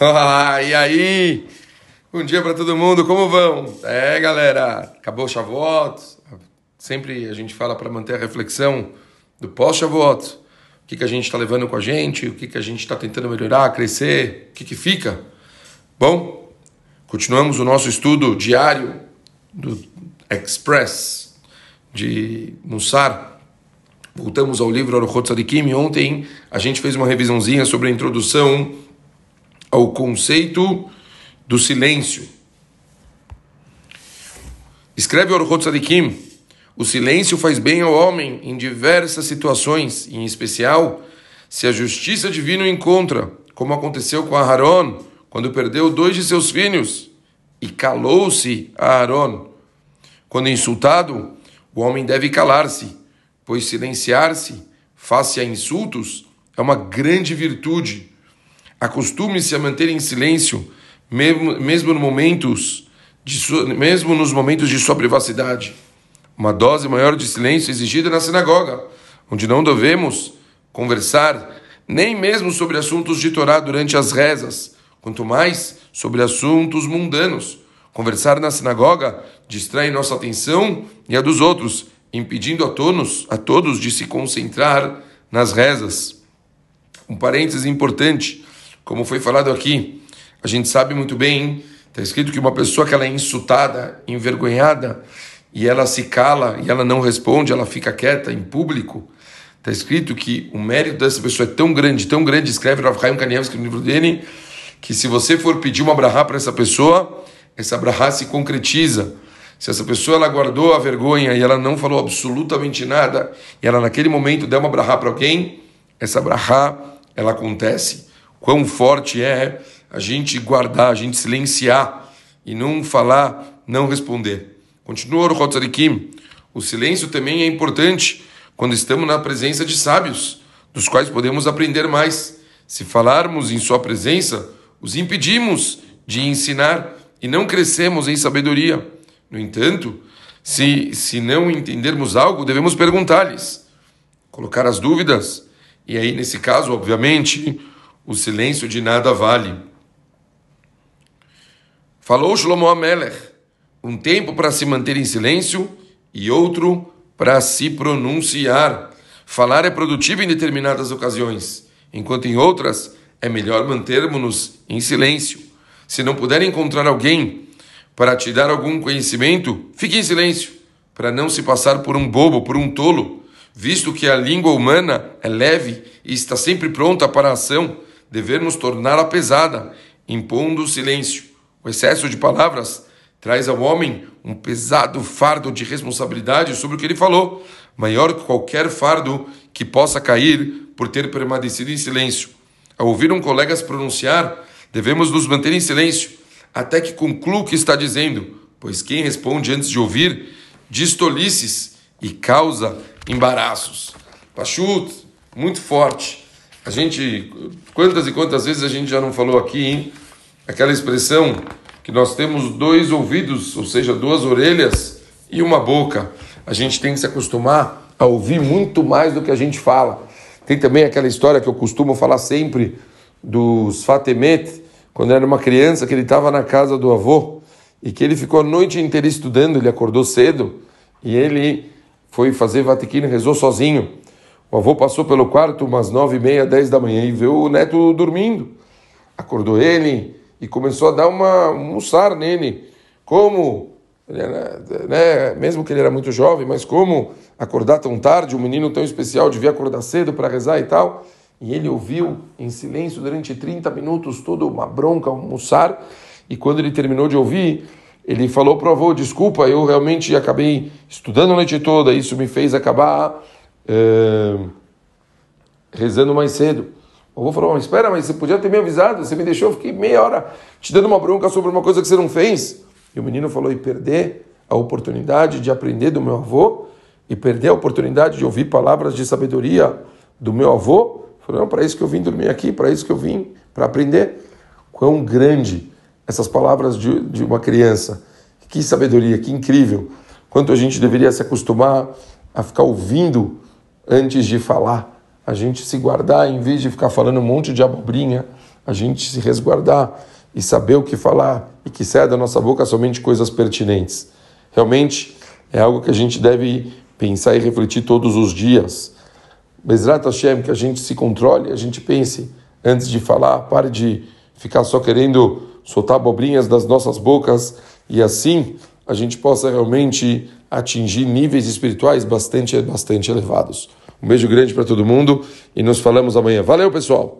Ah, e aí? Bom dia para todo mundo, como vão? É, galera, acabou o Shavuot. Sempre a gente fala para manter a reflexão do pós-Shavuot. O que, que a gente está levando com a gente, o que, que a gente está tentando melhorar, crescer, o que, que fica. Bom, continuamos o nosso estudo diário do Express de Mussar. Voltamos ao livro Aruchot Tzadikim e ontem a gente fez uma revisãozinha sobre a introdução ao conceito do silêncio. Escreve Orhot Sadikim, o silêncio faz bem ao homem em diversas situações, em especial se a justiça divina o encontra, como aconteceu com Aharon, quando perdeu dois de seus filhos, e calou-se a Aaron. Quando insultado, o homem deve calar-se, pois silenciar-se face a insultos é uma grande virtude Acostume-se a manter em silêncio, mesmo, mesmo, no momentos sua, mesmo nos momentos de sua privacidade. Uma dose maior de silêncio exigida na sinagoga, onde não devemos conversar nem mesmo sobre assuntos de Torá durante as rezas, quanto mais sobre assuntos mundanos. Conversar na sinagoga distrai nossa atenção e a dos outros, impedindo a todos, a todos de se concentrar nas rezas. Um parênteses importante como foi falado aqui, a gente sabe muito bem, está escrito que uma pessoa que ela é insultada, envergonhada, e ela se cala e ela não responde, ela fica quieta em público, está escrito que o mérito dessa pessoa é tão grande, tão grande, escreve Rav Chaim Kanievski no livro dele, que se você for pedir uma brahá para essa pessoa, essa brahá se concretiza. Se essa pessoa ela guardou a vergonha e ela não falou absolutamente nada, e ela naquele momento der uma brahá para alguém, essa brahá ela acontece quão forte é a gente guardar, a gente silenciar e não falar, não responder. Continua o Rotzarikim. O silêncio também é importante quando estamos na presença de sábios, dos quais podemos aprender mais. Se falarmos em sua presença, os impedimos de ensinar e não crescemos em sabedoria. No entanto, se, se não entendermos algo, devemos perguntar-lhes, colocar as dúvidas. E aí, nesse caso, obviamente, o silêncio de nada vale. Falou Shlomo Amelech, um tempo para se manter em silêncio e outro para se pronunciar. Falar é produtivo em determinadas ocasiões, enquanto em outras é melhor mantermos-nos em silêncio. Se não puder encontrar alguém para te dar algum conhecimento, fique em silêncio, para não se passar por um bobo, por um tolo, visto que a língua humana é leve e está sempre pronta para a ação devemos torná-la pesada, impondo o silêncio. O excesso de palavras traz ao homem um pesado fardo de responsabilidade sobre o que ele falou, maior que qualquer fardo que possa cair por ter permanecido em silêncio. Ao ouvir um colega se pronunciar, devemos nos manter em silêncio até que conclua o que está dizendo, pois quem responde antes de ouvir diz tolices e causa embaraços. Pachut, muito forte. A gente, quantas e quantas vezes a gente já não falou aqui, hein? Aquela expressão que nós temos dois ouvidos, ou seja, duas orelhas e uma boca. A gente tem que se acostumar a ouvir muito mais do que a gente fala. Tem também aquela história que eu costumo falar sempre dos Fatemet, quando era uma criança, que ele estava na casa do avô e que ele ficou a noite inteira estudando, ele acordou cedo e ele foi fazer Vatequina, rezou sozinho. O avô passou pelo quarto umas nove e meia, dez da manhã e viu o neto dormindo. Acordou ele e começou a dar uma um mussar nele. Como, né, mesmo que ele era muito jovem, mas como acordar tão tarde, um menino tão especial devia acordar cedo para rezar e tal. E ele ouviu em silêncio durante 30 minutos toda uma bronca, um mussar. E quando ele terminou de ouvir, ele falou para o avô: Desculpa, eu realmente acabei estudando a noite toda, isso me fez acabar é, rezando mais cedo. O avô falou, espera, mas você podia ter me avisado, você me deixou, fiquei meia hora te dando uma bronca sobre uma coisa que você não fez. E o menino falou, e perder a oportunidade de aprender do meu avô, e perder a oportunidade de ouvir palavras de sabedoria do meu avô, falou, não, para isso que eu vim dormir aqui, para isso que eu vim, para aprender. Quão grande essas palavras de, de uma criança, que sabedoria, que incrível. Quanto a gente deveria se acostumar a ficar ouvindo antes de falar, a gente se guardar, em vez de ficar falando um monte de abobrinha, a gente se resguardar e saber o que falar e que saia da nossa boca somente coisas pertinentes. Realmente é algo que a gente deve pensar e refletir todos os dias. Bezrat Hashem, que a gente se controle, a gente pense antes de falar, pare de ficar só querendo soltar abobrinhas das nossas bocas e assim a gente possa realmente atingir níveis espirituais bastante, bastante elevados. Um beijo grande para todo mundo e nos falamos amanhã. Valeu, pessoal!